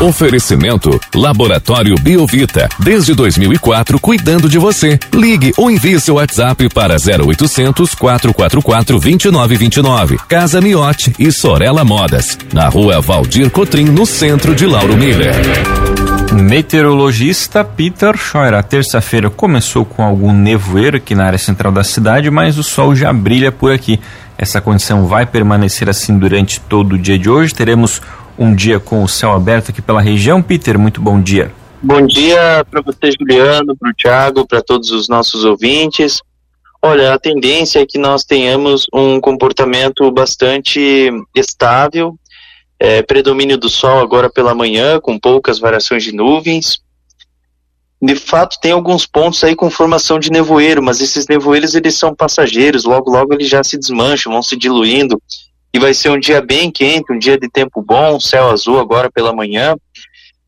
Oferecimento Laboratório Biovita. Desde 2004, cuidando de você. Ligue ou envie seu WhatsApp para 0800 444 2929. Casa Miote e Sorella Modas. Na rua Valdir Cotrim, no centro de Lauro Miller. Meteorologista Peter Scheuer. A terça-feira começou com algum nevoeiro aqui na área central da cidade, mas o sol já brilha por aqui. Essa condição vai permanecer assim durante todo o dia de hoje. Teremos um dia com o céu aberto aqui pela região. Peter, muito bom dia. Bom dia para você, Juliano, para o Thiago, para todos os nossos ouvintes. Olha, a tendência é que nós tenhamos um comportamento bastante estável, é, predomínio do sol agora pela manhã, com poucas variações de nuvens. De fato, tem alguns pontos aí com formação de nevoeiro, mas esses nevoeiros eles são passageiros, logo logo eles já se desmancham, vão se diluindo. E vai ser um dia bem quente, um dia de tempo bom, céu azul agora pela manhã.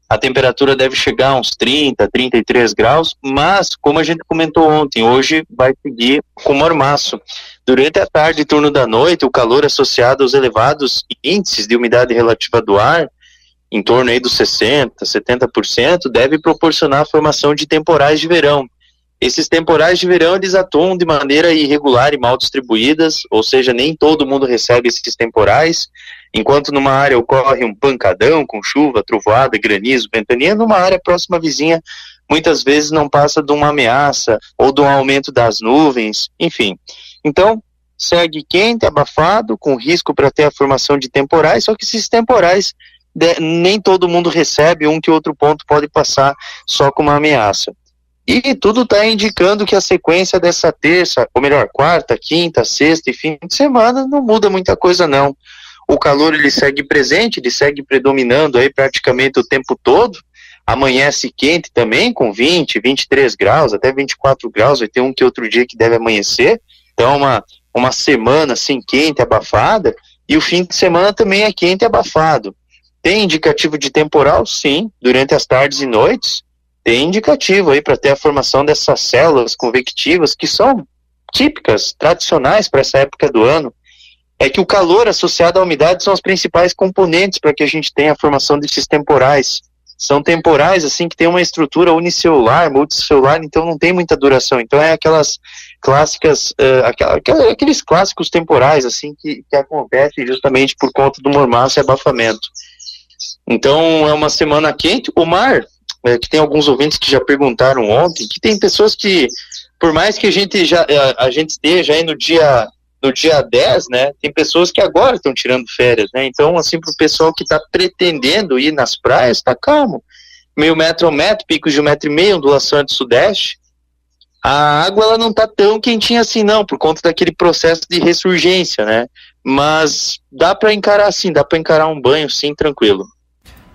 A temperatura deve chegar a uns 30, 33 graus, mas, como a gente comentou ontem, hoje vai seguir com mormaço. Durante a tarde e turno da noite, o calor associado aos elevados índices de umidade relativa do ar, em torno aí dos 60%, 70%, deve proporcionar a formação de temporais de verão. Esses temporais de verão eles atuam de maneira irregular e mal distribuídas, ou seja, nem todo mundo recebe esses temporais. Enquanto numa área ocorre um pancadão com chuva, trovoada, granizo, ventania, numa área próxima vizinha, muitas vezes não passa de uma ameaça ou de um aumento das nuvens, enfim. Então, segue quente, abafado, com risco para ter a formação de temporais, só que esses temporais nem todo mundo recebe, um que outro ponto pode passar só com uma ameaça. E tudo está indicando que a sequência dessa terça, ou melhor, quarta, quinta, sexta e fim de semana não muda muita coisa não. O calor ele segue presente, ele segue predominando aí praticamente o tempo todo. Amanhece quente também, com 20, 23 graus, até 24 graus, vai ter um que outro dia que deve amanhecer. Então, uma, uma semana assim quente, abafada, e o fim de semana também é quente e abafado. Tem indicativo de temporal? Sim, durante as tardes e noites tem indicativo aí para ter a formação dessas células convectivas que são típicas, tradicionais para essa época do ano. É que o calor associado à umidade são os principais componentes para que a gente tenha a formação desses temporais. São temporais, assim, que tem uma estrutura unicelular, multicelular, então não tem muita duração. Então é aquelas clássicas, uh, aqueles clássicos temporais, assim, que, que acontecem justamente por conta do mormaço e abafamento. Então é uma semana quente. O mar, é, que tem alguns ouvintes que já perguntaram ontem, que tem pessoas que, por mais que a gente já é, a, gente esteja aí no dia no dia 10, né, tem pessoas que agora estão tirando férias, né, então, assim, para o pessoal que está pretendendo ir nas praias, está calmo, meio metro ao metro, picos de um metro e meio, ondulação de sudeste, a água ela não está tão quentinha assim não, por conta daquele processo de ressurgência, né, mas dá para encarar assim, dá para encarar um banho sim, tranquilo.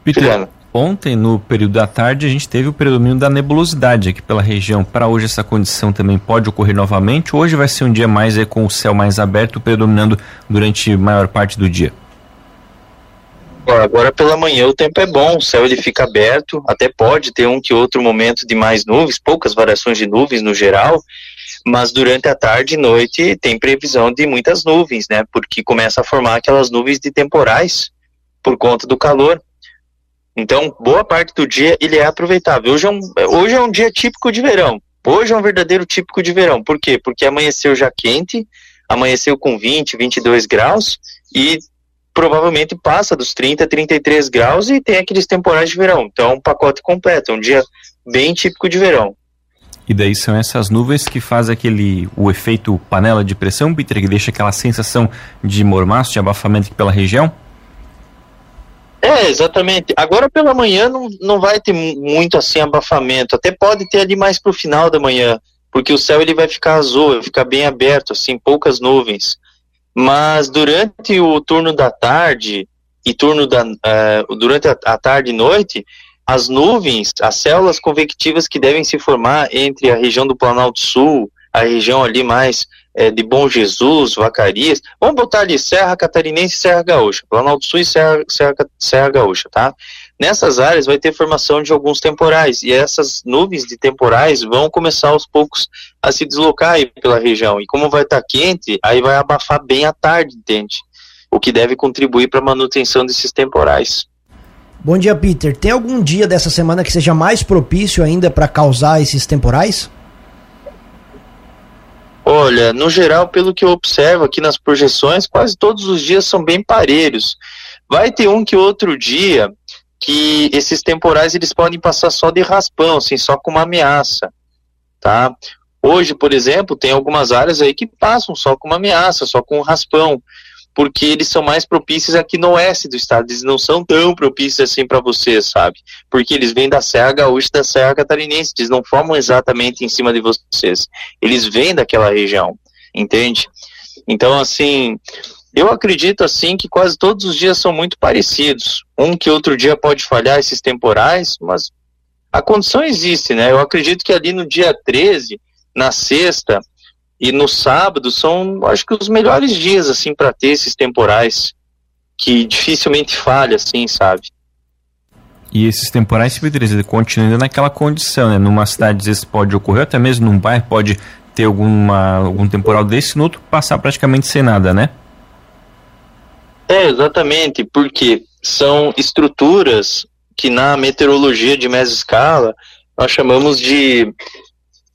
Peter, Ontem, no período da tarde, a gente teve o predomínio da nebulosidade aqui pela região. Para hoje, essa condição também pode ocorrer novamente. Hoje vai ser um dia mais aí, com o céu mais aberto, predominando durante a maior parte do dia. Agora pela manhã o tempo é bom, o céu ele fica aberto, até pode ter um que outro momento de mais nuvens, poucas variações de nuvens no geral, mas durante a tarde e noite tem previsão de muitas nuvens, né? Porque começa a formar aquelas nuvens de temporais por conta do calor. Então, boa parte do dia ele é aproveitável. Hoje é um, hoje é um dia típico de verão. Hoje é um verdadeiro típico de verão. Por quê? Porque amanheceu já quente, amanheceu com 20, 22 graus e provavelmente passa dos 30, 33 graus e tem aqueles temporais de verão. Então, é um pacote completo, é um dia bem típico de verão. E daí são essas nuvens que fazem aquele o efeito panela de pressão, Peter, que deixa aquela sensação de mormaço, de abafamento aqui pela região? É, exatamente. Agora pela manhã não, não vai ter muito assim abafamento. Até pode ter ali mais pro final da manhã, porque o céu ele vai ficar azul, vai ficar bem aberto, assim, poucas nuvens. Mas durante o turno da tarde e turno da uh, durante a, a tarde e noite, as nuvens, as células convectivas que devem se formar entre a região do Planalto Sul, a região ali mais é, de Bom Jesus, Vacarias. Vamos botar ali Serra Catarinense e Serra Gaúcha, Planalto Sul e Serra, Serra, Serra Gaúcha, tá? Nessas áreas vai ter formação de alguns temporais e essas nuvens de temporais vão começar aos poucos a se deslocar aí pela região. E como vai estar tá quente, aí vai abafar bem à tarde, entende? O que deve contribuir para a manutenção desses temporais. Bom dia, Peter. Tem algum dia dessa semana que seja mais propício ainda para causar esses temporais? Olha, no geral, pelo que eu observo aqui nas projeções, quase todos os dias são bem parelhos. Vai ter um que outro dia que esses temporais eles podem passar só de raspão, assim, só com uma ameaça, tá? Hoje, por exemplo, tem algumas áreas aí que passam só com uma ameaça, só com um raspão, porque eles são mais propícios aqui no oeste do estado, eles não são tão propícios assim para vocês, sabe? Porque eles vêm da Serra Gaúcha da Serra Catarinense, eles não formam exatamente em cima de vocês, eles vêm daquela região, entende? Então, assim, eu acredito assim que quase todos os dias são muito parecidos. Um que outro dia pode falhar esses temporais, mas a condição existe, né? Eu acredito que ali no dia 13 na sexta e no sábado são, acho que os melhores dias assim para ter esses temporais que dificilmente falha, assim, sabe? E esses temporais, se Pedro, continuam naquela condição, né? Numa cidade às vezes pode ocorrer, até mesmo num bairro pode ter alguma, algum temporal desse, no outro passar praticamente sem nada, né? É, exatamente, porque são estruturas que na meteorologia de média escala nós chamamos de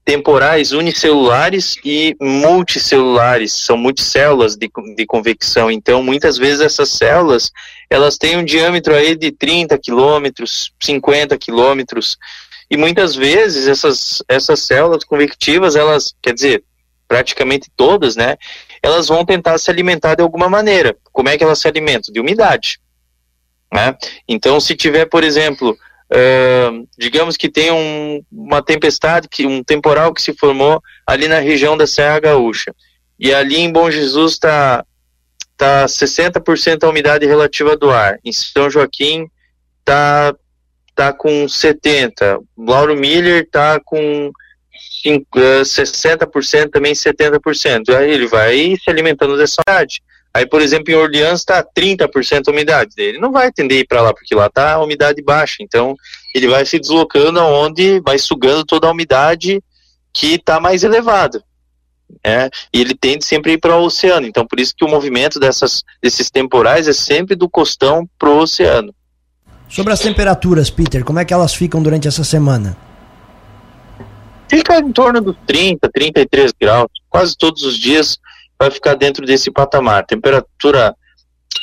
temporais unicelulares e multicelulares, são multicélulas de, de convecção, então muitas vezes essas células, elas têm um diâmetro aí de 30 quilômetros, 50 quilômetros, e muitas vezes essas, essas células convectivas, elas, quer dizer, praticamente todas, né, elas vão tentar se alimentar de alguma maneira. Como é que elas se alimentam? De umidade. Né? Então, se tiver, por exemplo, Uh, digamos que tem um, uma tempestade, que, um temporal que se formou ali na região da Serra Gaúcha. E ali em Bom Jesus está tá 60% a umidade relativa do ar. Em São Joaquim está tá com 70%. Lauro Miller está com 5, uh, 60%, também 70%. Aí ele vai se alimentando dessa umidade. Aí, por exemplo, em Orleans está 30% a umidade dele. Não vai tender a ir para lá, porque lá está a umidade baixa. Então, ele vai se deslocando aonde vai sugando toda a umidade que está mais elevada. É, e ele tende sempre a ir para o oceano. Então, por isso que o movimento dessas, desses temporais é sempre do costão para o oceano. Sobre as temperaturas, Peter, como é que elas ficam durante essa semana? Fica em torno dos 30, 33 graus, quase todos os dias vai ficar dentro desse patamar. Temperatura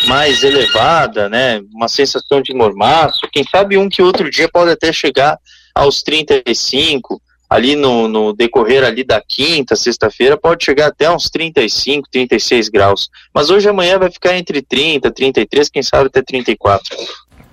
mais elevada, né? Uma sensação de mormaço. Quem sabe um que outro dia pode até chegar aos 35, ali no, no decorrer ali da quinta, sexta-feira, pode chegar até uns 35, 36 graus. Mas hoje amanhã vai ficar entre 30, 33, quem sabe até 34.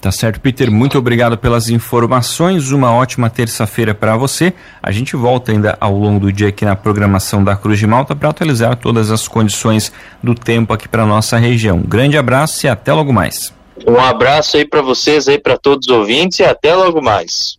Tá certo, Peter. Muito obrigado pelas informações. Uma ótima terça-feira para você. A gente volta ainda ao longo do dia aqui na programação da Cruz de Malta para atualizar todas as condições do tempo aqui para nossa região. Grande abraço e até logo mais. Um abraço aí para vocês aí para todos os ouvintes e até logo mais.